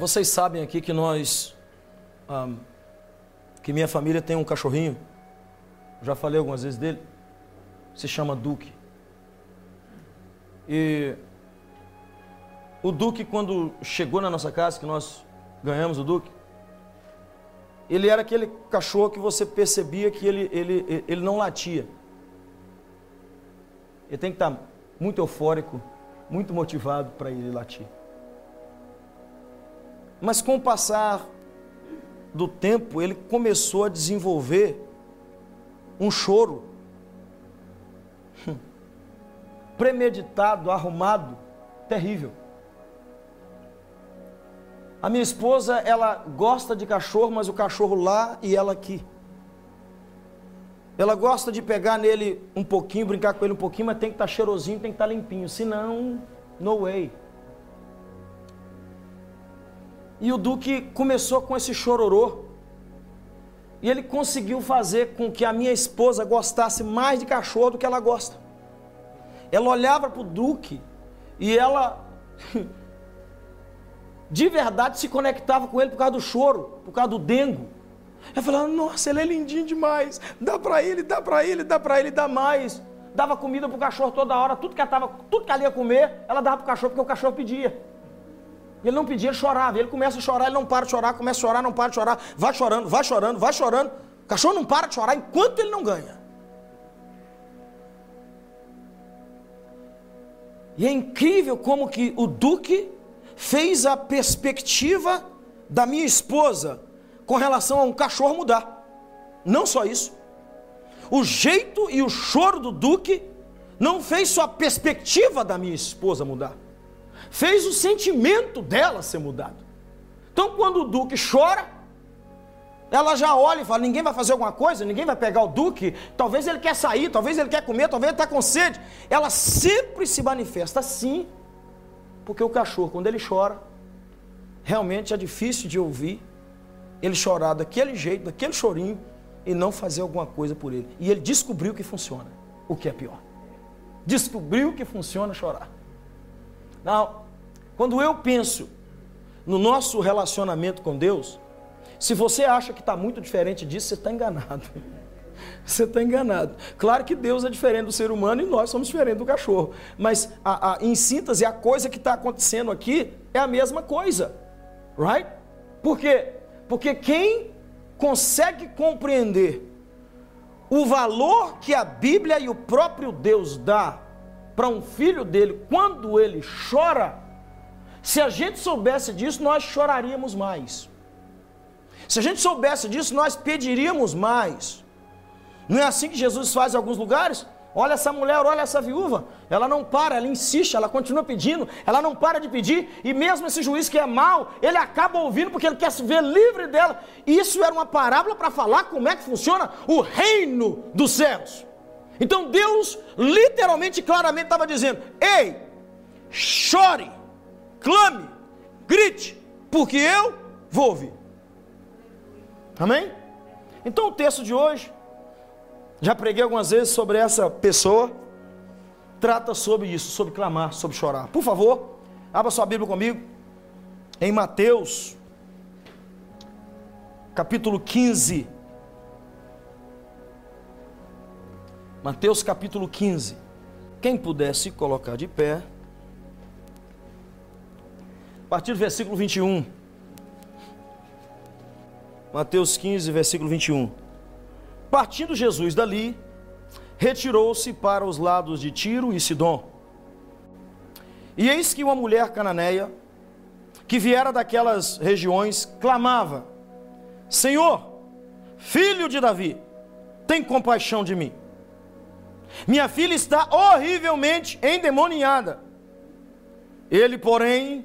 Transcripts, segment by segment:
vocês sabem aqui que nós, que minha família tem um cachorrinho, já falei algumas vezes dele, se chama Duque. E o Duque, quando chegou na nossa casa, que nós ganhamos o Duque, ele era aquele cachorro que você percebia que ele, ele, ele não latia. Ele tem que estar muito eufórico, muito motivado para ele latir. Mas com o passar do tempo, ele começou a desenvolver um choro premeditado, arrumado, terrível. A minha esposa, ela gosta de cachorro, mas o cachorro lá e ela aqui. Ela gosta de pegar nele um pouquinho, brincar com ele um pouquinho, mas tem que estar tá cheirosinho, tem que estar tá limpinho. Senão, no way. E o Duque começou com esse chororô. E ele conseguiu fazer com que a minha esposa gostasse mais de cachorro do que ela gosta. Ela olhava para o Duque e ela de verdade se conectava com ele por causa do choro, por causa do dengo. Eu falava, nossa, ele é lindinho demais. Dá para ele, dá para ele, dá para ele, dá mais. Dava comida pro cachorro toda hora, tudo que ela, tava, tudo que ela ia comer, ela dava pro cachorro porque o cachorro pedia. Ele não pedia, ele chorava. Ele começa a chorar, ele não para de chorar, começa a chorar, não para de chorar. Vai chorando, vai chorando, vai chorando. O cachorro não para de chorar enquanto ele não ganha. E é incrível como que o Duque fez a perspectiva da minha esposa com relação a um cachorro mudar. Não só isso. O jeito e o choro do Duque não fez só a perspectiva da minha esposa mudar. Fez o sentimento dela ser mudado. Então quando o Duque chora, ela já olha e fala: ninguém vai fazer alguma coisa, ninguém vai pegar o Duque, talvez ele quer sair, talvez ele quer comer, talvez ele está com sede. Ela sempre se manifesta assim porque o cachorro, quando ele chora, realmente é difícil de ouvir ele chorar daquele jeito, daquele chorinho, e não fazer alguma coisa por ele. E ele descobriu que funciona, o que é pior. Descobriu que funciona chorar. Não, quando eu penso no nosso relacionamento com Deus, se você acha que está muito diferente disso, você está enganado. Você está enganado. Claro que Deus é diferente do ser humano e nós somos diferentes do cachorro. Mas a, a, em síntese, a coisa que está acontecendo aqui é a mesma coisa. Right? Por quê? Porque quem consegue compreender o valor que a Bíblia e o próprio Deus dá para um filho dele quando ele chora, se a gente soubesse disso, nós choraríamos mais. Se a gente soubesse disso, nós pediríamos mais. Não é assim que Jesus faz em alguns lugares? Olha essa mulher, olha essa viúva. Ela não para, ela insiste, ela continua pedindo, ela não para de pedir, e mesmo esse juiz que é mau, ele acaba ouvindo porque ele quer se ver livre dela. Isso era uma parábola para falar como é que funciona o reino dos céus. Então Deus literalmente, claramente estava dizendo: Ei, chore, clame, grite, porque eu vou ouvir. Amém? Então o texto de hoje já preguei algumas vezes sobre essa pessoa. Trata sobre isso, sobre clamar, sobre chorar. Por favor, abra sua Bíblia comigo. Em Mateus, capítulo 15. Mateus capítulo 15. Quem pudesse colocar de pé. Partir do versículo 21. Mateus 15, versículo 21. Partindo Jesus dali, retirou-se para os lados de Tiro e Sidom. E eis que uma mulher cananeia, que viera daquelas regiões, clamava: Senhor, filho de Davi, tem compaixão de mim. Minha filha está horrivelmente endemoniada. Ele, porém,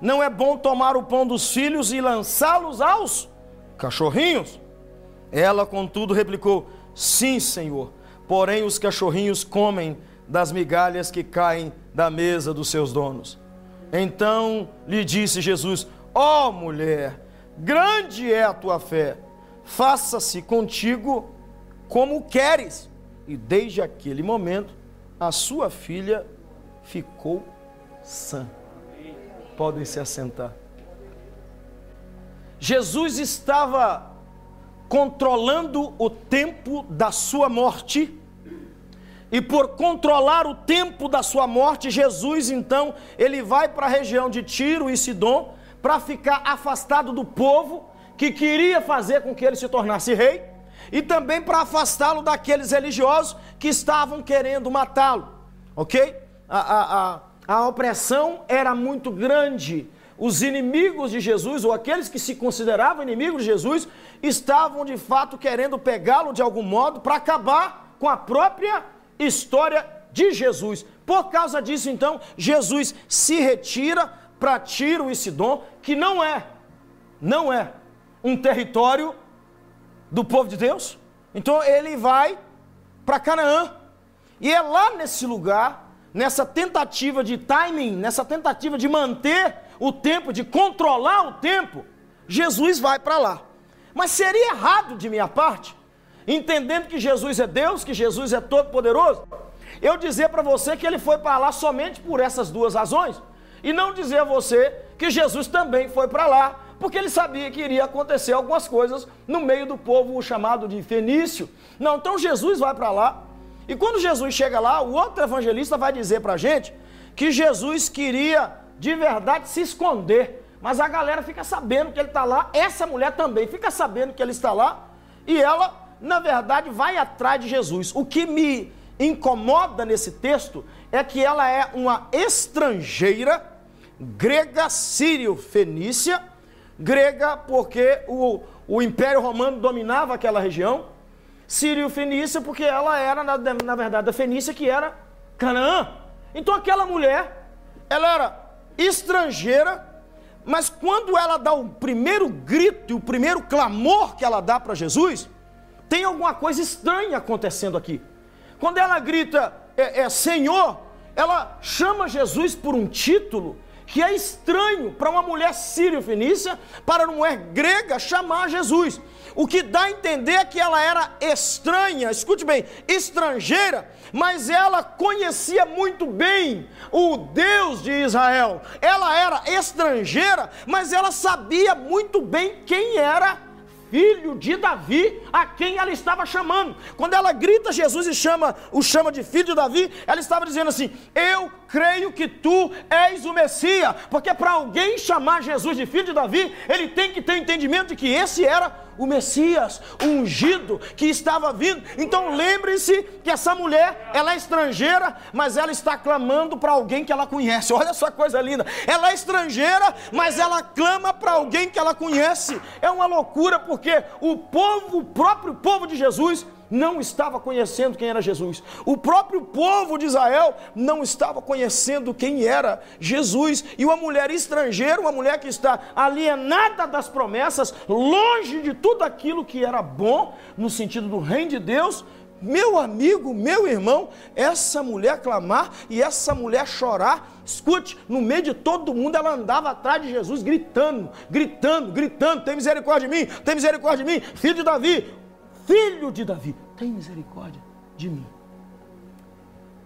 não é bom tomar o pão dos filhos e lançá-los aos cachorrinhos? Ela, contudo, replicou: Sim, Senhor. Porém, os cachorrinhos comem das migalhas que caem da mesa dos seus donos. Então lhe disse Jesus: Ó oh, mulher, grande é a tua fé, faça-se contigo como queres. E desde aquele momento, a sua filha ficou sã. Podem se assentar. Jesus estava controlando o tempo da sua morte e por controlar o tempo da sua morte, Jesus então, ele vai para a região de Tiro e Sidom para ficar afastado do povo que queria fazer com que ele se tornasse rei e também para afastá-lo daqueles religiosos que estavam querendo matá-lo, ok? A, a, a, a opressão era muito grande. Os inimigos de Jesus, ou aqueles que se consideravam inimigos de Jesus, estavam de fato querendo pegá-lo de algum modo para acabar com a própria história de Jesus. Por causa disso, então, Jesus se retira para Tiro e Sidom, que não é, não é um território do povo de Deus. Então ele vai para Canaã. E é lá nesse lugar, nessa tentativa de timing, nessa tentativa de manter o tempo, de controlar o tempo, Jesus vai para lá. Mas seria errado de minha parte entendendo que Jesus é Deus, que Jesus é todo-poderoso, eu dizer para você que ele foi para lá somente por essas duas razões, e não dizer a você que Jesus também foi para lá, porque ele sabia que iria acontecer algumas coisas no meio do povo chamado de fenício. Não, então Jesus vai para lá, e quando Jesus chega lá, o outro evangelista vai dizer para a gente que Jesus queria de verdade se esconder, mas a galera fica sabendo que ele está lá, essa mulher também fica sabendo que ele está lá, e ela na verdade, vai atrás de Jesus. O que me incomoda nesse texto é que ela é uma estrangeira, grega, sírio-fenícia, grega porque o, o Império Romano dominava aquela região, sírio-fenícia porque ela era, na, na verdade, a Fenícia que era Canaã. Então aquela mulher, ela era estrangeira, mas quando ela dá o primeiro grito e o primeiro clamor que ela dá para Jesus, tem alguma coisa estranha acontecendo aqui. Quando ela grita é, é, Senhor, ela chama Jesus por um título que é estranho para uma mulher sírio-fenícia, para uma mulher grega chamar Jesus. O que dá a entender é que ela era estranha, escute bem, estrangeira, mas ela conhecia muito bem o Deus de Israel. Ela era estrangeira, mas ela sabia muito bem quem era filho de Davi, a quem ela estava chamando. Quando ela grita Jesus e chama, o chama de filho de Davi, ela estava dizendo assim: Eu creio que tu és o Messias, porque para alguém chamar Jesus de filho de Davi, ele tem que ter entendimento de que esse era o Messias, o ungido que estava vindo. Então lembre-se que essa mulher, ela é estrangeira, mas ela está clamando para alguém que ela conhece. Olha só coisa linda. Ela é estrangeira, mas ela clama para alguém que ela conhece. É uma loucura porque o povo, o próprio povo de Jesus, não estava conhecendo quem era Jesus. O próprio povo de Israel não estava conhecendo quem era Jesus. E uma mulher estrangeira, uma mulher que está alienada das promessas, longe de tudo aquilo que era bom, no sentido do reino de Deus, meu amigo, meu irmão, essa mulher clamar e essa mulher chorar, escute, no meio de todo mundo ela andava atrás de Jesus gritando, gritando, gritando: tem misericórdia de mim, tem misericórdia de mim, filho de Davi, filho de Davi, tem misericórdia de mim.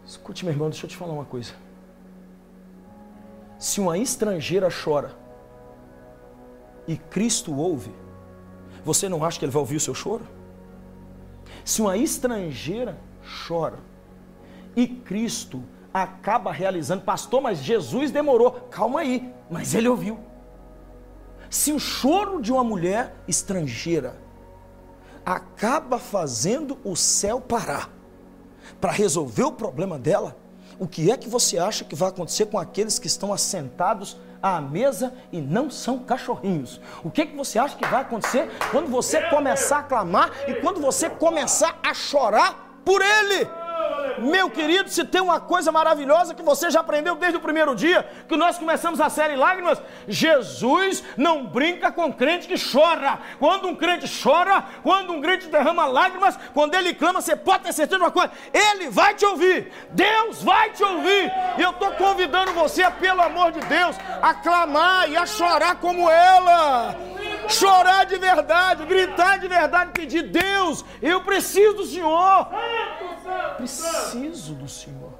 Escute, meu irmão, deixa eu te falar uma coisa. Se uma estrangeira chora e Cristo ouve, você não acha que ele vai ouvir o seu choro? Se uma estrangeira chora e Cristo acaba realizando, pastor, mas Jesus demorou, calma aí, mas ele ouviu. Se o choro de uma mulher estrangeira acaba fazendo o céu parar para resolver o problema dela, o que é que você acha que vai acontecer com aqueles que estão assentados à mesa e não são cachorrinhos? O que é que você acha que vai acontecer quando você começar a clamar e quando você começar a chorar por ele? Meu querido, se tem uma coisa maravilhosa que você já aprendeu desde o primeiro dia, que nós começamos a série Lágrimas, Jesus não brinca com crente que chora. Quando um crente chora, quando um crente derrama lágrimas, quando ele clama, você pode ter certeza de uma coisa, ele vai te ouvir. Deus vai te ouvir. E eu estou convidando você, pelo amor de Deus, a clamar e a chorar como ela chorar de verdade, gritar de verdade, pedir: Deus, eu preciso do Senhor. Preciso do Senhor.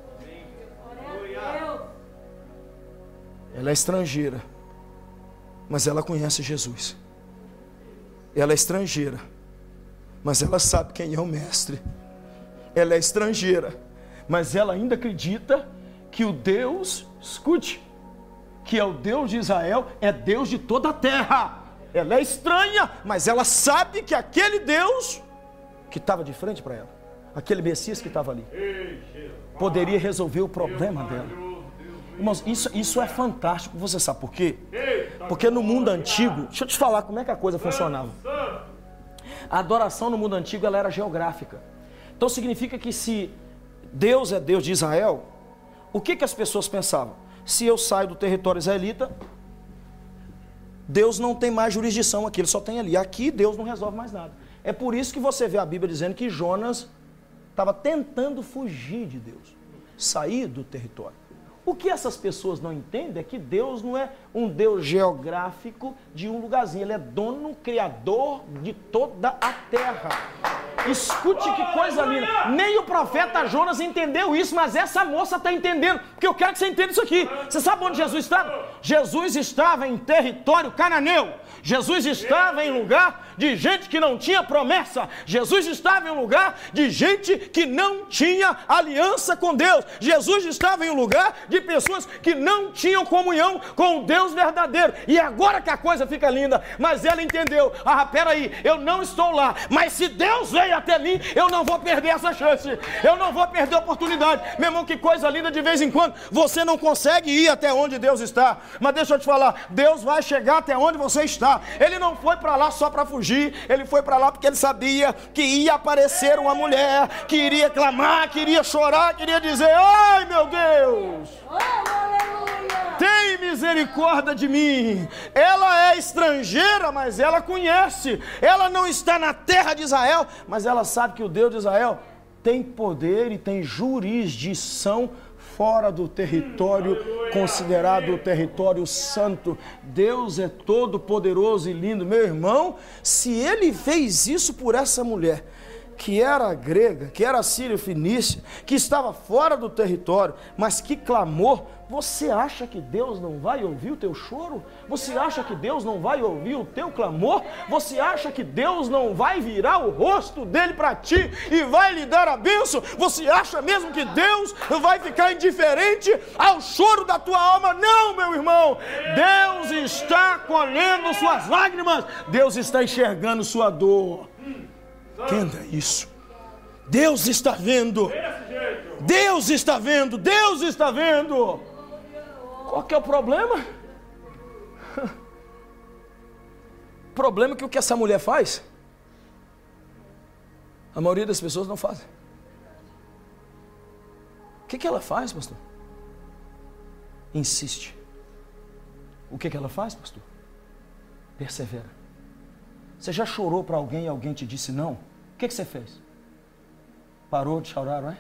Ela é estrangeira, mas ela conhece Jesus. Ela é estrangeira, mas ela sabe quem é o Mestre. Ela é estrangeira, mas ela ainda acredita que o Deus, escute, que é o Deus de Israel, é Deus de toda a terra. Ela é estranha, mas ela sabe que aquele Deus que estava de frente para ela, aquele Messias que estava ali, poderia resolver o problema dela. Irmãos, isso, isso é fantástico. Você sabe por quê? Porque no mundo antigo, deixa eu te falar como é que a coisa funcionava. A adoração no mundo antigo ela era geográfica. Então significa que se Deus é Deus de Israel, o que, que as pessoas pensavam? Se eu saio do território israelita, Deus não tem mais jurisdição aqui, ele só tem ali. Aqui Deus não resolve mais nada. É por isso que você vê a Bíblia dizendo que Jonas estava tentando fugir de Deus, sair do território. O que essas pessoas não entendem é que Deus não é um Deus geográfico de um lugarzinho, Ele é dono, criador de toda a terra. Escute que coisa linda. Nem o profeta Jonas entendeu isso, mas essa moça está entendendo, porque eu quero que você entenda isso aqui. Você sabe onde Jesus estava? Jesus estava em território cananeu. Jesus estava em lugar de gente que não tinha promessa. Jesus estava em um lugar de gente que não tinha aliança com Deus. Jesus estava em um lugar de pessoas que não tinham comunhão com o Deus verdadeiro. E agora que a coisa fica linda, mas ela entendeu: ah, peraí, eu não estou lá, mas se Deus veio até mim, eu não vou perder essa chance, eu não vou perder a oportunidade. Meu irmão, que coisa linda de vez em quando você não consegue ir até onde Deus está, mas deixa eu te falar: Deus vai chegar até onde você está. Ele não foi para lá só para fugir fugir, ele foi para lá porque ele sabia que ia aparecer uma mulher que iria clamar, queria chorar, queria dizer: Ai meu Deus! Tem misericórdia de mim. Ela é estrangeira, mas ela conhece. Ela não está na terra de Israel, mas ela sabe que o Deus de Israel tem poder e tem jurisdição fora do território considerado o território santo. Deus é todo poderoso e lindo. Meu irmão, se ele fez isso por essa mulher, que era grega, que era sírio fenícia, que estava fora do território, mas que clamou você acha que Deus não vai ouvir o teu choro? Você acha que Deus não vai ouvir o teu clamor? Você acha que Deus não vai virar o rosto dele para ti e vai lhe dar a bênção? Você acha mesmo que Deus vai ficar indiferente ao choro da tua alma? Não, meu irmão. Deus está colhendo suas lágrimas. Deus está enxergando sua dor. Entenda isso. Deus está vendo. Deus está vendo. Deus está vendo. Qual que é o problema? Problema é que o que essa mulher faz, a maioria das pessoas não fazem. O que, que ela faz, pastor? Insiste. O que, que ela faz, pastor? Persevera. Você já chorou para alguém e alguém te disse não? O que, que você fez? Parou de chorar, não é?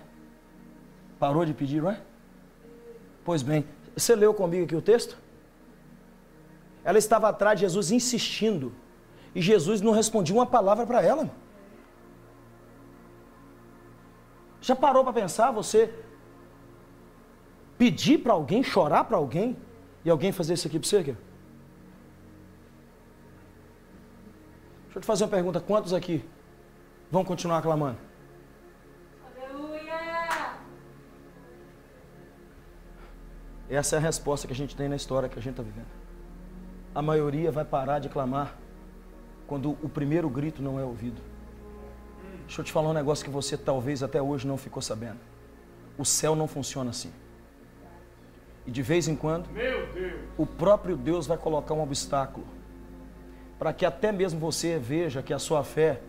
Parou de pedir, não é? Pois bem, você leu comigo aqui o texto? Ela estava atrás de Jesus insistindo. E Jesus não respondia uma palavra para ela. Já parou para pensar você pedir para alguém, chorar para alguém e alguém fazer isso aqui para você? Aqui? Deixa eu te fazer uma pergunta: quantos aqui vão continuar clamando? Essa é a resposta que a gente tem na história que a gente está vivendo. A maioria vai parar de clamar quando o primeiro grito não é ouvido. Deixa eu te falar um negócio que você talvez até hoje não ficou sabendo. O céu não funciona assim. E de vez em quando, o próprio Deus vai colocar um obstáculo para que até mesmo você veja que a sua fé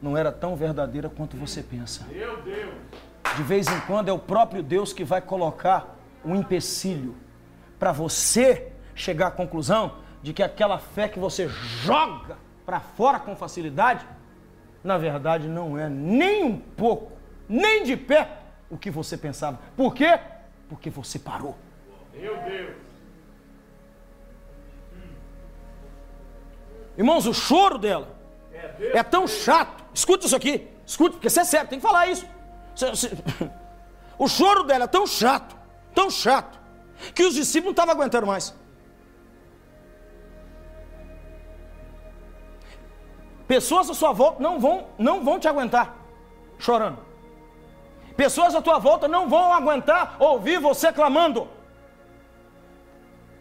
não era tão verdadeira quanto você pensa. Meu Deus. De vez em quando é o próprio Deus que vai colocar um empecilho para você chegar à conclusão de que aquela fé que você joga para fora com facilidade, na verdade não é nem um pouco, nem de perto o que você pensava. Por quê? Porque você parou. Meu Deus. Irmãos, o choro dela é tão chato. Escuta isso aqui. Escuta, porque você é sério, tem que falar isso. O choro dela é tão chato, tão chato, que os discípulos não estavam aguentando mais. Pessoas à sua volta não vão, não vão te aguentar chorando. Pessoas à tua volta não vão aguentar ouvir você clamando.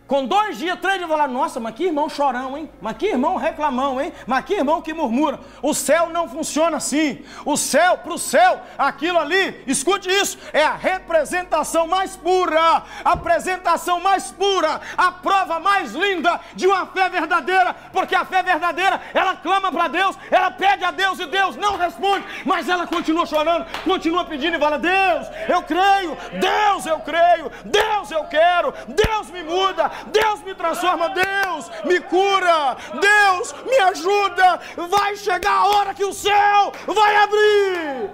Com dois dias, três dias, falar, nossa, mas que irmão chorão, hein? Mas que irmão reclamão, hein? Mas que irmão que murmura. O céu não funciona assim. O céu, para o céu, aquilo ali, escute isso, é a representação mais pura, a apresentação mais pura, a prova mais linda de uma fé verdadeira, porque a fé verdadeira, ela clama para Deus, ela pede a Deus e Deus não responde, mas ela continua chorando, continua pedindo e fala: Deus, eu creio, Deus, eu creio, Deus, eu quero, Deus me muda, Deus me transforma, Deus me cura, Deus me ajuda. Vai chegar a hora que o céu vai abrir.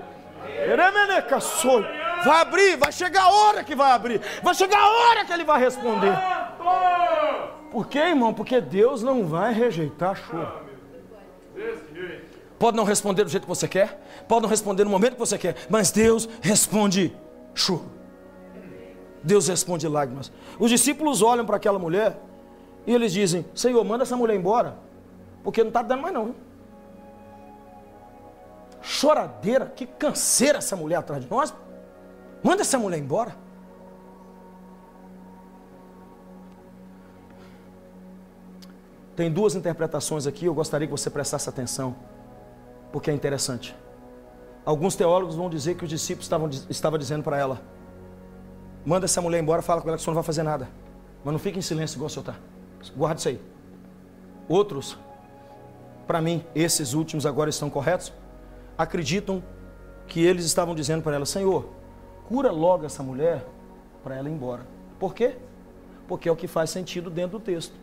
Vai abrir, vai chegar a hora que vai abrir, vai chegar a hora que ele vai responder. Por quê, irmão? Porque Deus não vai rejeitar choro. Pode não responder do jeito que você quer, pode não responder no momento que você quer, mas Deus responde choro. Deus responde lágrimas. Os discípulos olham para aquela mulher e eles dizem: Senhor, manda essa mulher embora, porque não está dando mais não. Choradeira, que canseira essa mulher atrás de nós. Manda essa mulher embora. Tem duas interpretações aqui, eu gostaria que você prestasse atenção, porque é interessante. Alguns teólogos vão dizer que os discípulos estavam, estavam dizendo para ela: Manda essa mulher embora, fala com ela que o senhor não vai fazer nada. Mas não fique em silêncio igual o senhor está. Guarda isso aí. Outros, para mim, esses últimos agora estão corretos, acreditam que eles estavam dizendo para ela: Senhor, cura logo essa mulher para ela ir embora. Por quê? Porque é o que faz sentido dentro do texto.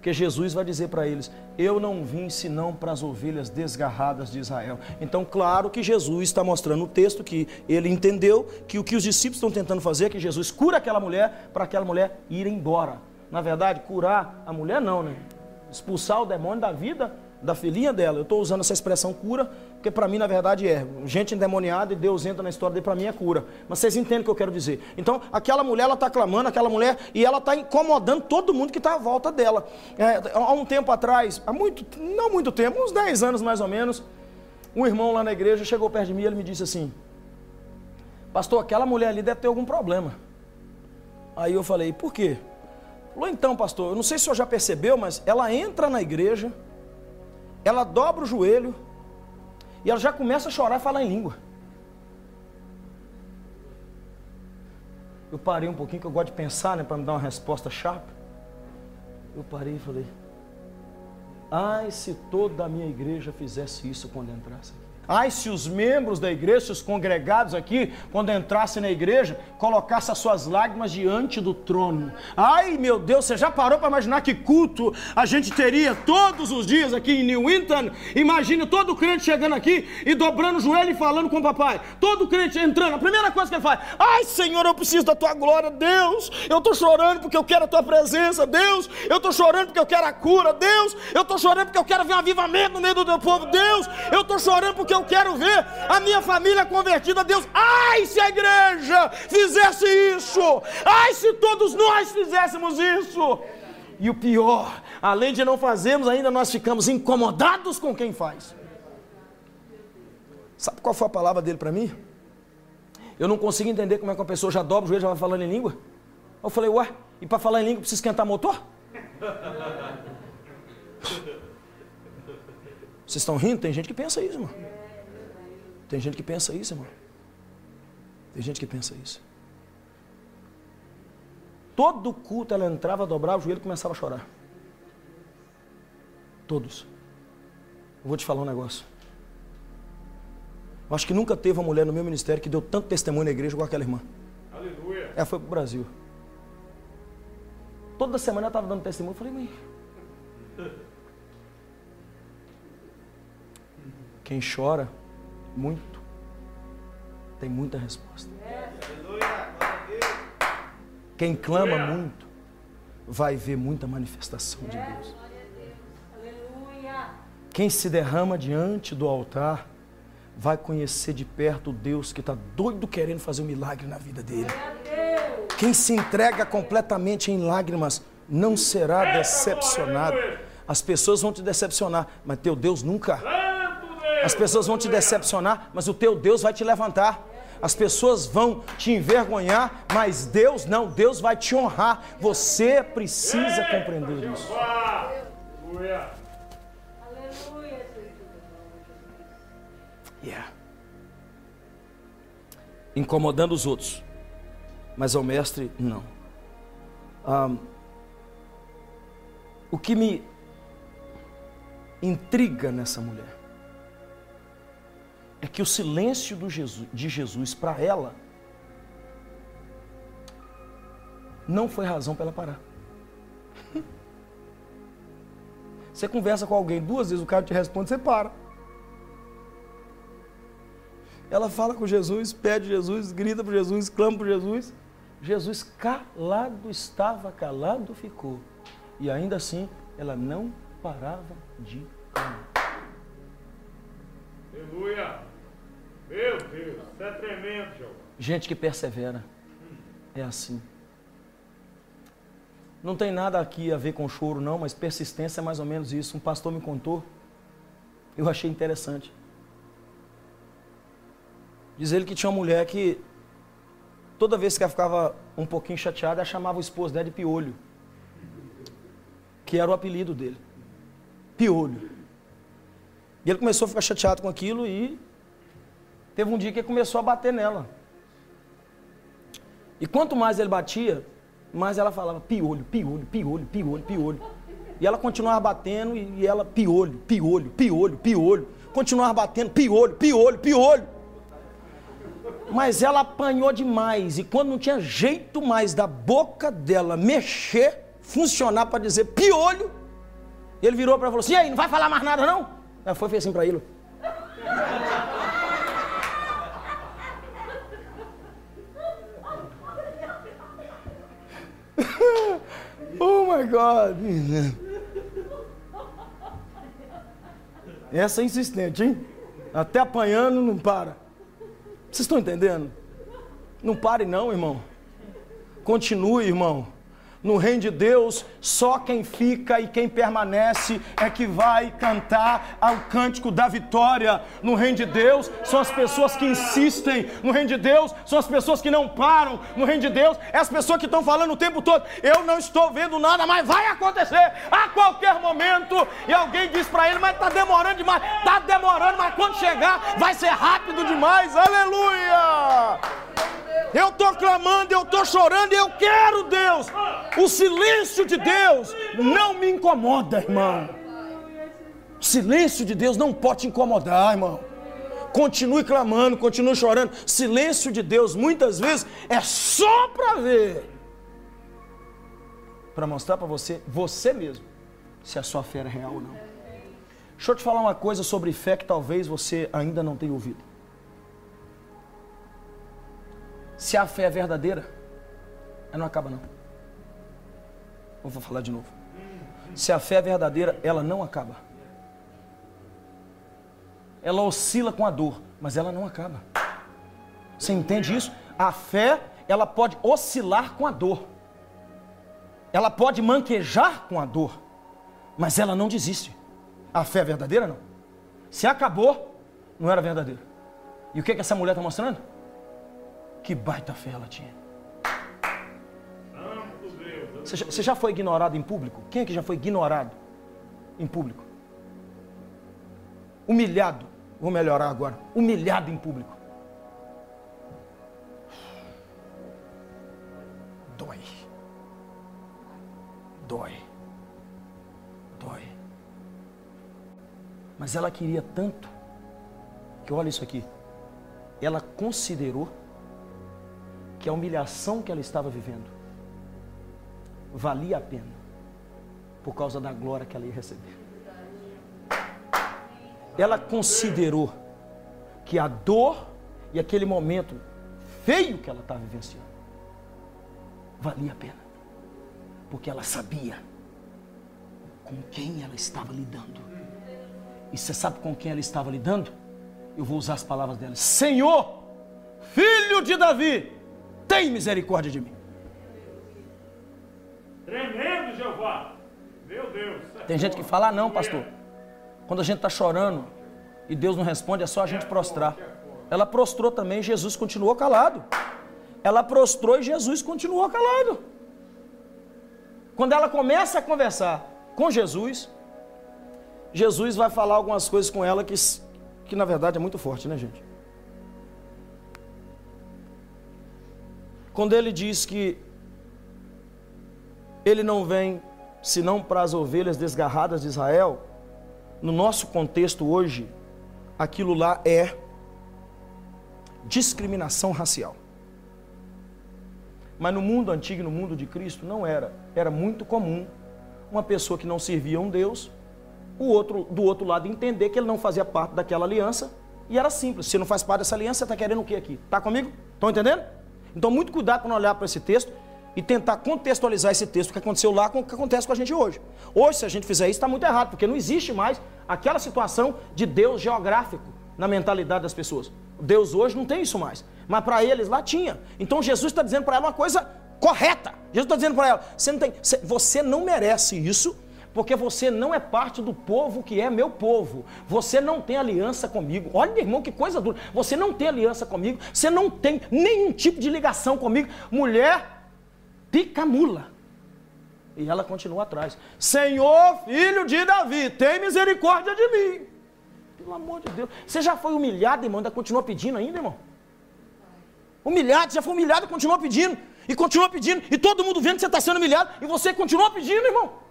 Porque Jesus vai dizer para eles: Eu não vim senão para as ovelhas desgarradas de Israel. Então, claro que Jesus está mostrando no texto que ele entendeu que o que os discípulos estão tentando fazer é que Jesus cura aquela mulher para aquela mulher ir embora. Na verdade, curar a mulher não, né? Expulsar o demônio da vida da filhinha dela. Eu estou usando essa expressão cura, porque para mim, na verdade, é gente endemoniada e Deus entra na história dele, para mim é cura. Mas vocês entendem o que eu quero dizer. Então, aquela mulher, ela está clamando, aquela mulher, e ela está incomodando todo mundo que está à volta dela. É, há um tempo atrás, há muito, não muito tempo, uns 10 anos mais ou menos, um irmão lá na igreja chegou perto de mim e ele me disse assim: Pastor, aquela mulher ali deve ter algum problema. Aí eu falei: Por quê? Falou, então, pastor, eu não sei se o senhor já percebeu, mas ela entra na igreja ela dobra o joelho e ela já começa a chorar e falar em língua. Eu parei um pouquinho, que eu gosto de pensar, né, para me dar uma resposta sharp. Eu parei e falei: Ai, se toda a minha igreja fizesse isso quando entrasse aqui. Ai, se os membros da igreja, se os congregados aqui, quando entrassem na igreja, colocassem as suas lágrimas diante do trono. Ai, meu Deus, você já parou para imaginar que culto a gente teria todos os dias aqui em New Winton? Imagine todo crente chegando aqui e dobrando o joelho e falando com o papai. Todo crente entrando, a primeira coisa que ele faz: Ai, Senhor, eu preciso da tua glória, Deus. Eu estou chorando porque eu quero a tua presença, Deus. Eu estou chorando porque eu quero a cura, Deus. Eu estou chorando porque eu quero ver um avivamento no meio do teu povo, Deus. Eu estou chorando porque eu eu quero ver a minha família convertida a Deus. Ai, se a igreja fizesse isso! Ai, se todos nós fizéssemos isso! E o pior, além de não fazermos, ainda nós ficamos incomodados com quem faz. Sabe qual foi a palavra dele para mim? Eu não consigo entender como é que uma pessoa já dobra o joelho já vai falando em língua. Eu falei, ué, e para falar em língua precisa esquentar motor? Vocês estão rindo? Tem gente que pensa isso, mano. Tem gente que pensa isso, irmão. Tem gente que pensa isso. Todo culto ela entrava, dobrava o joelho e começava a chorar. Todos. Eu vou te falar um negócio. Eu acho que nunca teve uma mulher no meu ministério que deu tanto testemunho na igreja igual aquela irmã. Aleluia. Ela foi pro Brasil. Toda semana ela estava dando testemunho. Eu falei, mãe. Quem chora muito tem muita resposta. Quem clama muito vai ver muita manifestação de Deus. Quem se derrama diante do altar vai conhecer de perto o Deus que está doido querendo fazer um milagre na vida dele. Quem se entrega completamente em lágrimas não será decepcionado. As pessoas vão te decepcionar, mas teu Deus nunca. As pessoas vão te decepcionar, mas o teu Deus vai te levantar. As pessoas vão te envergonhar, mas Deus não, Deus vai te honrar. Você precisa compreender isso. Yeah. Incomodando os outros, mas ao mestre, não. Um, o que me intriga nessa mulher é que o silêncio Jesus, de Jesus para ela não foi razão para ela parar. Você conversa com alguém duas vezes, o cara te responde, você para. Ela fala com Jesus, pede Jesus, grita para Jesus, clama para Jesus. Jesus calado estava, calado ficou. E ainda assim, ela não parava de clamar. Aleluia. Meu Deus, isso é tremendo, João. Gente que persevera é assim. Não tem nada aqui a ver com choro, não, mas persistência é mais ou menos isso. Um pastor me contou, eu achei interessante. Diz ele que tinha uma mulher que toda vez que ela ficava um pouquinho chateada, ela chamava o esposo dela de piolho. Que era o apelido dele. Piolho. E ele começou a ficar chateado com aquilo e teve um dia que ele começou a bater nela. E quanto mais ele batia, mais ela falava piolho, piolho, piolho, piolho, piolho. E ela continuava batendo e ela piolho, piolho, piolho, piolho. Continuava batendo piolho, piolho, piolho. Mas ela apanhou demais e quando não tinha jeito mais da boca dela mexer, funcionar para dizer piolho, ele virou para ela e falou assim: "E aí, não vai falar mais nada não?" Ela foi fez assim para ele. oh my God! Essa é insistente, hein? Até apanhando não para. Vocês estão entendendo? Não pare não, irmão. Continue, irmão. No reino de Deus, só quem fica e quem permanece é que vai cantar ao cântico da vitória. No reino de Deus, são as pessoas que insistem. No reino de Deus, são as pessoas que não param. No reino de Deus, é as pessoas que estão falando o tempo todo: Eu não estou vendo nada, mas vai acontecer a qualquer momento. E alguém diz para ele: Mas está demorando demais. Está demorando, mas quando chegar, vai ser rápido demais. Aleluia! Eu estou clamando, eu estou chorando, eu quero Deus. O silêncio de Deus não me incomoda, irmão. O silêncio de Deus não pode te incomodar, irmão. Continue clamando, continue chorando. Silêncio de Deus muitas vezes é só para ver, para mostrar para você, você mesmo, se a sua fé é real ou não. Deixa eu te falar uma coisa sobre fé que talvez você ainda não tenha ouvido. Se a fé é verdadeira, ela não acaba não. Eu vou falar de novo. Se a fé é verdadeira, ela não acaba. Ela oscila com a dor, mas ela não acaba. Você entende isso? A fé, ela pode oscilar com a dor. Ela pode manquejar com a dor, mas ela não desiste. A fé é verdadeira não. Se acabou, não era verdadeira. E o que, que essa mulher está mostrando? Que baita fé ela tinha. Você já, foi ignorado em público? Quem é que já foi ignorado em público? Humilhado. Vou melhorar agora. Humilhado em público. Dói. Dói. Dói. Mas ela queria tanto que olha isso aqui. ela considerou que a humilhação que ela estava vivendo valia a pena por causa da glória que ela ia receber. Ela considerou que a dor e aquele momento feio que ela estava vivenciando valia a pena, porque ela sabia com quem ela estava lidando. E você sabe com quem ela estava lidando? Eu vou usar as palavras dela: Senhor, filho de Davi, tem misericórdia de mim. Tremendo, Jeová. Meu Deus. Tem gente que fala, ah, não, pastor. Quando a gente está chorando e Deus não responde, é só a gente prostrar. Ela prostrou também, Jesus continuou calado. Ela prostrou e Jesus continuou calado. Quando ela começa a conversar com Jesus, Jesus vai falar algumas coisas com ela que, que na verdade é muito forte, né, gente? Quando ele diz que ele não vem senão para as ovelhas desgarradas de Israel, no nosso contexto hoje, aquilo lá é discriminação racial. Mas no mundo antigo, no mundo de Cristo, não era. Era muito comum uma pessoa que não servia a um Deus, o outro do outro lado entender que ele não fazia parte daquela aliança. E era simples. Se não faz parte dessa aliança, você está querendo o que aqui? Está comigo? Estão entendendo? Então, muito cuidado quando olhar para esse texto e tentar contextualizar esse texto, que aconteceu lá com o que acontece com a gente hoje. Hoje, se a gente fizer isso, está muito errado, porque não existe mais aquela situação de Deus geográfico na mentalidade das pessoas. Deus hoje não tem isso mais. Mas para eles lá tinha. Então Jesus está dizendo para ela uma coisa correta. Jesus está dizendo para ela: você não, tem, você não merece isso, porque você não é parte do povo que é meu povo. Você não tem aliança comigo. Olha, irmão, que coisa dura. Você não tem aliança comigo. Você não tem nenhum tipo de ligação comigo. Mulher, pica mula. E ela continua atrás. Senhor, filho de Davi, tem misericórdia de mim. Pelo amor de Deus. Você já foi humilhado, irmão, ainda continua pedindo ainda, irmão? Humilhado, já foi humilhado continua pedindo. E continua pedindo. E todo mundo vendo que você está sendo humilhado. E você continua pedindo, irmão.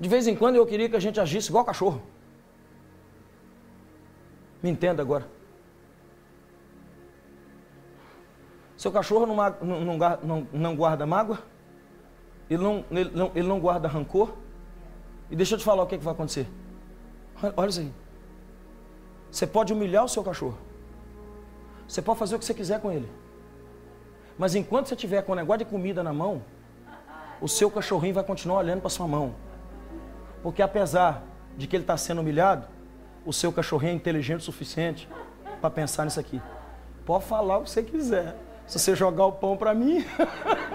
De vez em quando eu queria que a gente agisse igual cachorro. Me entenda agora. Seu cachorro não, não, não, não guarda mágoa, ele não, ele, não, ele não guarda rancor. E deixa eu te falar o que, é que vai acontecer. Olha isso aí. Você pode humilhar o seu cachorro. Você pode fazer o que você quiser com ele. Mas enquanto você tiver com o negócio de comida na mão, o seu cachorrinho vai continuar olhando para sua mão. Porque apesar de que ele está sendo humilhado, o seu cachorrinho é inteligente o suficiente para pensar nisso aqui. Pode falar o que você quiser. Se você jogar o pão para mim,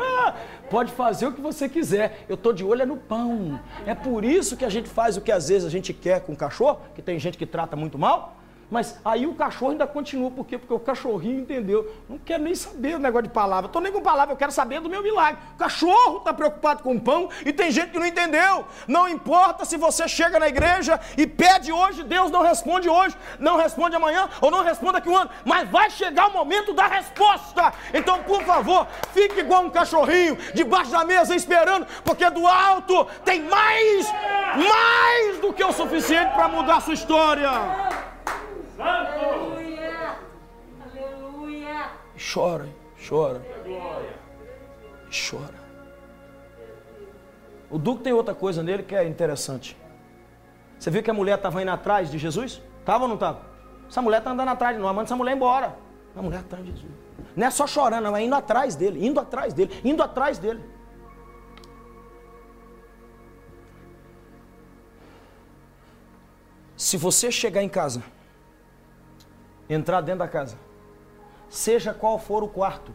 pode fazer o que você quiser. Eu estou de olho é no pão. É por isso que a gente faz o que às vezes a gente quer com o cachorro, que tem gente que trata muito mal. Mas aí o cachorro ainda continua, por quê? Porque o cachorrinho entendeu. Não quer nem saber o negócio de palavra. Estou nem com palavra, eu quero saber do meu milagre. O cachorro está preocupado com o pão e tem gente que não entendeu. Não importa se você chega na igreja e pede hoje, Deus não responde hoje, não responde amanhã ou não responde daqui um ano. Mas vai chegar o momento da resposta. Então, por favor, fique igual um cachorrinho debaixo da mesa esperando, porque do alto tem mais, mais do que o suficiente para mudar a sua história. Aleluia! Aleluia! Chora, chora. Chora. O Duque tem outra coisa nele que é interessante. Você viu que a mulher estava indo atrás de Jesus? Estava ou não estava? Essa mulher está andando atrás de nós, manda essa mulher embora. A mulher atrás de Jesus. Não é só chorando, não, é indo atrás dele, indo atrás dele, indo atrás dele. Se você chegar em casa entrar dentro da casa, seja qual for o quarto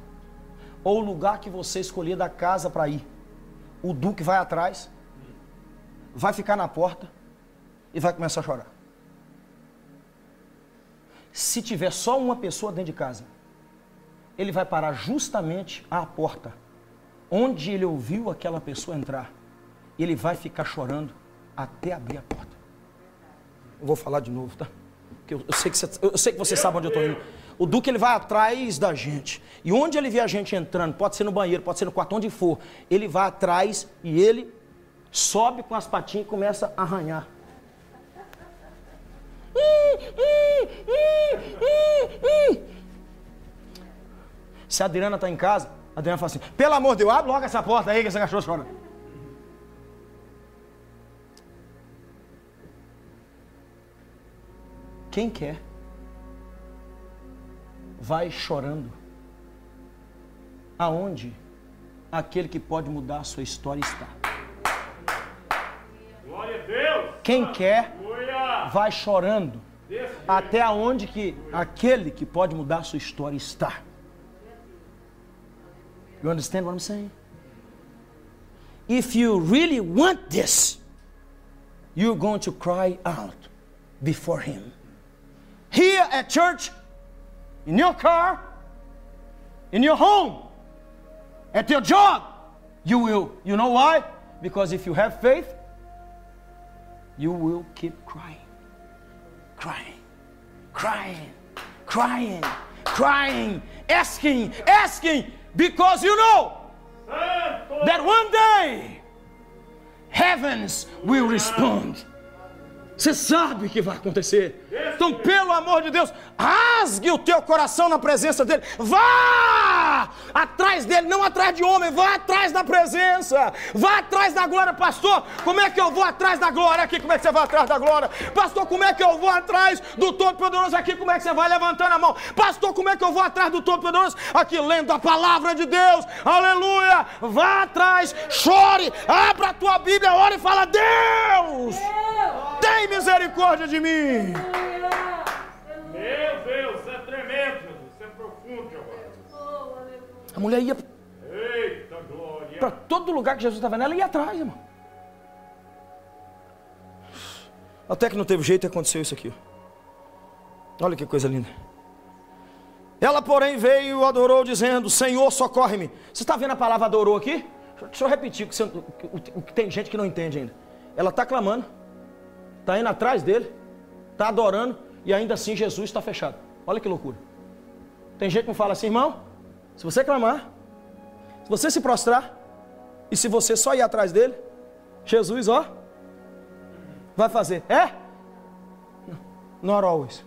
ou o lugar que você escolher da casa para ir, o Duque vai atrás, vai ficar na porta e vai começar a chorar. Se tiver só uma pessoa dentro de casa, ele vai parar justamente à porta, onde ele ouviu aquela pessoa entrar. Ele vai ficar chorando até abrir a porta. Eu vou falar de novo, tá? Que eu, eu, sei que você, eu sei que você sabe onde eu estou indo. O Duque ele vai atrás da gente. E onde ele vê a gente entrando, pode ser no banheiro, pode ser no quarto, onde for, ele vai atrás e ele sobe com as patinhas e começa a arranhar. Se a Adriana está em casa, a Adriana fala assim: pelo amor de Deus, abre logo essa porta aí que essa cachorro chora. Quem quer, vai chorando. Aonde aquele que pode mudar a sua história está. Glória a Deus. Quem quer, vai chorando. Até aonde que aquele que pode mudar a sua história está. You understand what I'm saying? If you really want this, you're going to cry out before Him. Here at church, in your car, in your home, at your job, you will. You know why? Because if you have faith, you will keep crying, crying, crying, crying, crying, asking, asking, because you know that one day heavens will respond. Você sabe que vai acontecer. Então, pelo amor de Deus, rasgue o teu coração na presença dele. Vá atrás dele, não atrás de homem, vá atrás da presença. Vá atrás da glória, pastor. Como é que eu vou atrás da glória aqui? Como é que você vai atrás da glória? Pastor, como é que eu vou atrás do Todo-Poderoso aqui? Como é que você vai levantando a mão? Pastor, como é que eu vou atrás do Todo-Poderoso aqui lendo a palavra de Deus? Aleluia! Vá atrás, chore, abra a tua Bíblia, ore e fala: Deus! Tem misericórdia de mim. Meu Deus, é tremendo, Jesus. Isso é profundo, Jeová. A mulher ia para todo lugar que Jesus estava nela, ia atrás, irmão. Até que não teve jeito e aconteceu isso aqui. Olha que coisa linda. Ela, porém, veio e adorou, dizendo: Senhor, socorre-me. Você está vendo a palavra adorou aqui? Deixa eu repetir, que, você- que- o que tem gente que não entende ainda. Ela está clamando, está indo atrás dele, está adorando, e ainda assim Jesus está fechado. Olha que loucura. Tem gente que não fala assim, irmão, se você clamar, se você se prostrar, e se você só ir atrás dele, Jesus, ó, vai fazer. É? No, Not always.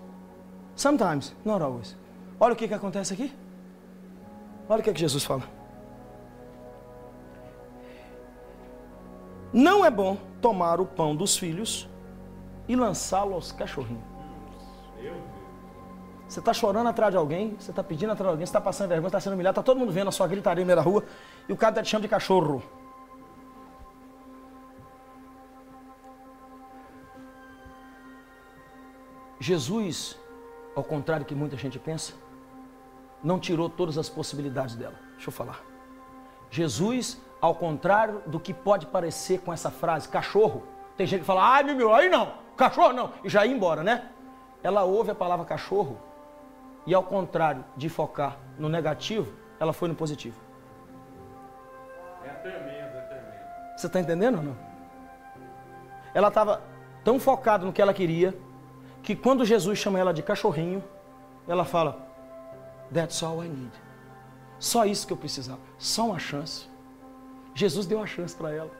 Sometimes, not always. Olha o que, que acontece aqui. Olha o que, que Jesus fala. Não é bom tomar o pão dos filhos e lançá-lo aos cachorrinhos. Você está chorando atrás de alguém, você está pedindo atrás de alguém, você está passando vergonha, está sendo humilhado, está todo mundo vendo a sua gritaria no meio da rua e o cara está te chamando de cachorro. Jesus, ao contrário do que muita gente pensa, não tirou todas as possibilidades dela. Deixa eu falar. Jesus, ao contrário do que pode parecer com essa frase, cachorro, tem gente que fala, ai meu, meu, aí não, cachorro não, e já ia embora, né? Ela ouve a palavra cachorro e, ao contrário de focar no negativo, ela foi no positivo. É tremendo, é tremendo. Você está entendendo ou não? Ela estava tão focada no que ela queria, que quando Jesus chama ela de cachorrinho, ela fala: That's all I need. Só isso que eu precisava. Só uma chance. Jesus deu a chance para ela.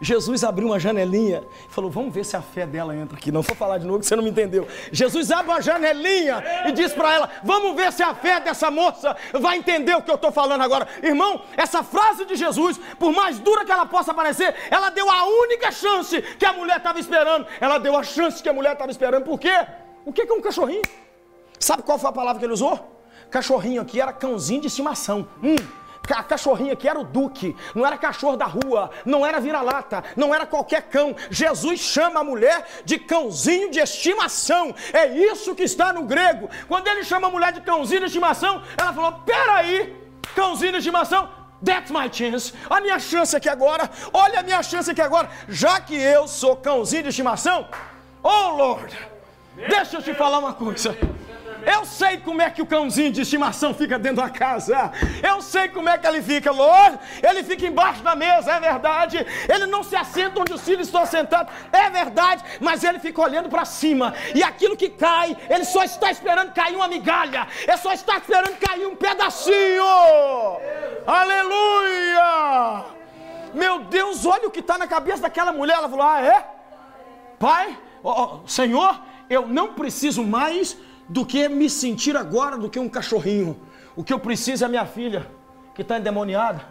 Jesus abriu uma janelinha e falou: Vamos ver se a fé dela entra aqui. Não vou falar de novo que você não me entendeu. Jesus abre uma janelinha e diz para ela: Vamos ver se a fé dessa moça vai entender o que eu estou falando agora. Irmão, essa frase de Jesus, por mais dura que ela possa parecer, ela deu a única chance que a mulher estava esperando. Ela deu a chance que a mulher estava esperando. Por quê? O que é um cachorrinho? Sabe qual foi a palavra que ele usou? Cachorrinho aqui era cãozinho de estimação. Hum, a cachorrinha aqui era o duque, não era cachorro da rua, não era vira-lata, não era qualquer cão. Jesus chama a mulher de cãozinho de estimação. É isso que está no grego. Quando ele chama a mulher de cãozinho de estimação, ela falou: peraí, cãozinho de estimação. That's my chance. A minha chance aqui agora. Olha a minha chance aqui agora. Já que eu sou cãozinho de estimação, oh Lord, deixa eu te falar uma coisa. Eu sei como é que o cãozinho de estimação fica dentro da casa. Eu sei como é que ele fica, Lord. Ele fica embaixo da mesa, é verdade. Ele não se assenta onde os filhos estão sentados, é verdade. Mas ele fica olhando para cima. E aquilo que cai, ele só está esperando cair uma migalha. Ele só está esperando cair um pedacinho. Aleluia! Meu Deus! Olha o que está na cabeça daquela mulher. Ela falou: Ah, é? Pai, ó, ó, Senhor, eu não preciso mais do que me sentir agora do que um cachorrinho. O que eu preciso é a minha filha, que está endemoniada,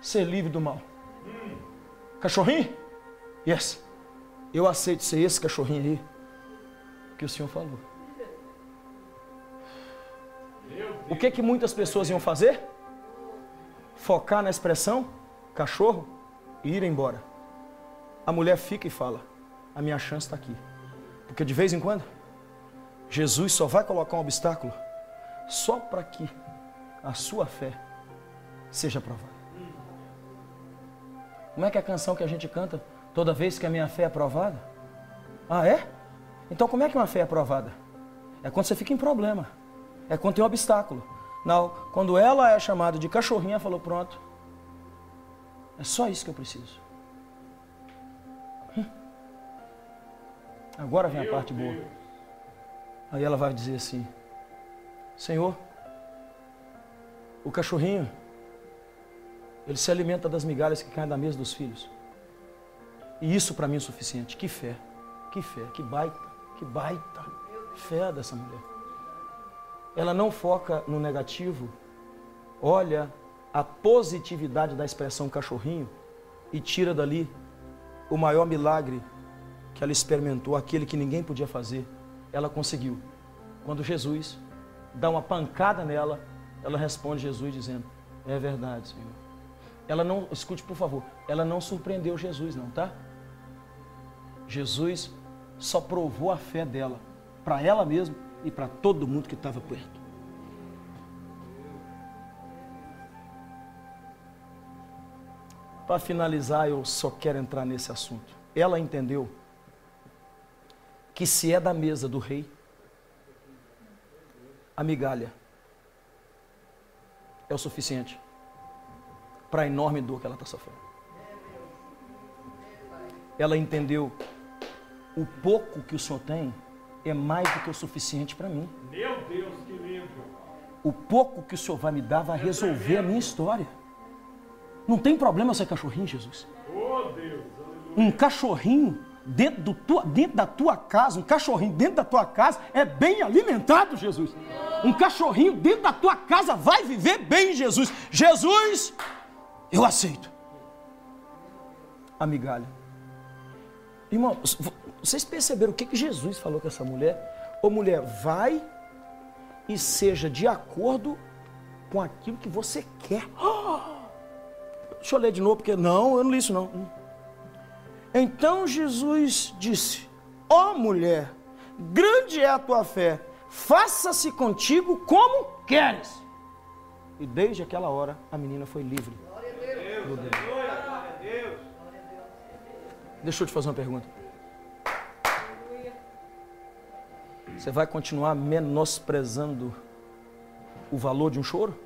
ser livre do mal. Cachorrinho? Yes. Eu aceito ser esse cachorrinho aí que o Senhor falou. O que que muitas pessoas iam fazer? Focar na expressão cachorro e ir embora. A mulher fica e fala: A minha chance está aqui. Porque de vez em quando, Jesus só vai colocar um obstáculo só para que a sua fé seja provada. Como é que é a canção que a gente canta toda vez que a minha fé é aprovada? Ah, é? Então como é que uma fé é aprovada? É quando você fica em problema. É quando tem um obstáculo. Não, quando ela é chamada de cachorrinha, falou: pronto. É só isso que eu preciso. Hum. Agora vem a parte boa. Aí ela vai dizer assim: Senhor, o cachorrinho, ele se alimenta das migalhas que caem da mesa dos filhos. E isso para mim é suficiente. Que fé, que fé, que baita, que baita fé dessa mulher. Ela não foca no negativo, olha a positividade da expressão cachorrinho e tira dali o maior milagre que ela experimentou, aquele que ninguém podia fazer, ela conseguiu. Quando Jesus dá uma pancada nela, ela responde Jesus dizendo: É verdade, Senhor. Ela não, escute por favor, ela não surpreendeu Jesus, não, tá? Jesus só provou a fé dela, para ela mesma e para todo mundo que estava perto. Para finalizar, eu só quero entrar nesse assunto. Ela entendeu que se é da mesa do rei, a migalha é o suficiente para a enorme dor que ela está sofrendo. Ela entendeu o pouco que o Senhor tem é mais do que o suficiente para mim. Meu Deus, que lindo. O pouco que o Senhor vai me dar vai resolver a minha história. Não tem problema ser cachorrinho, Jesus. Oh, Deus. Um cachorrinho dentro, do tua, dentro da tua casa, um cachorrinho dentro da tua casa é bem alimentado, Jesus. Um cachorrinho dentro da tua casa vai viver bem, Jesus. Jesus, eu aceito. A migalha. Irmão, vocês perceberam o que, que Jesus falou com essa mulher? Ô mulher, vai e seja de acordo com aquilo que você quer. Deixa eu ler de novo, porque não, eu não li isso não. Então Jesus disse: Ó oh, mulher, grande é a tua fé, faça-se contigo como queres. E desde aquela hora a menina foi livre. Glória a Deus. Deixa eu te fazer uma pergunta. Você vai continuar menosprezando o valor de um choro?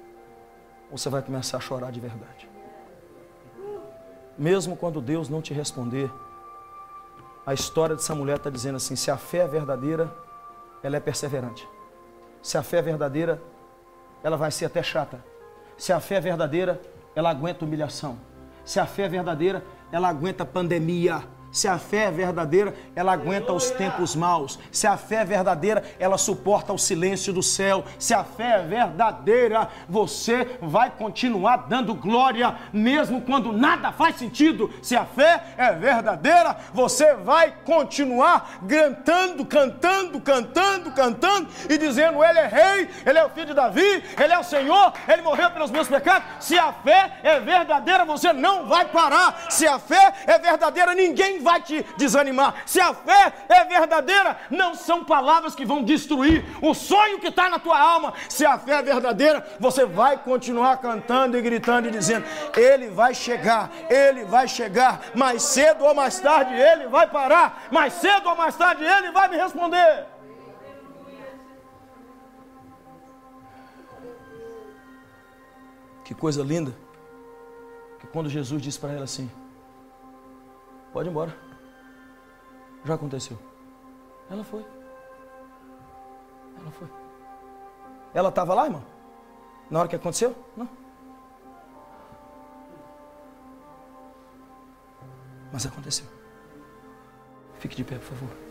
Ou você vai começar a chorar de verdade? Mesmo quando Deus não te responder, a história dessa mulher está dizendo assim: se a fé é verdadeira, ela é perseverante. Se a fé é verdadeira, ela vai ser até chata. Se a fé é verdadeira, ela aguenta humilhação. Se a fé é verdadeira, ela aguenta pandemia. Se a fé é verdadeira, ela aguenta os tempos maus. Se a fé é verdadeira, ela suporta o silêncio do céu. Se a fé é verdadeira, você vai continuar dando glória, mesmo quando nada faz sentido. Se a fé é verdadeira, você vai continuar cantando, cantando, cantando, cantando e dizendo: Ele é rei, Ele é o filho de Davi, Ele é o Senhor, Ele morreu pelos meus pecados. Se a fé é verdadeira, você não vai parar. Se a fé é verdadeira, vai te desanimar. Se a fé é verdadeira, não são palavras que vão destruir o sonho que está na tua alma. Se a fé é verdadeira, você vai continuar cantando e gritando e dizendo: Ele vai chegar, Ele vai chegar. Mais cedo ou mais tarde, Ele vai parar. Mais cedo ou mais tarde, Ele vai me responder. Que coisa linda. Que quando Jesus disse para ela assim: Pode ir embora. Já aconteceu. Ela foi. Ela foi. Ela estava lá, irmão? Na hora que aconteceu? Não. Mas aconteceu. Fique de pé, por favor.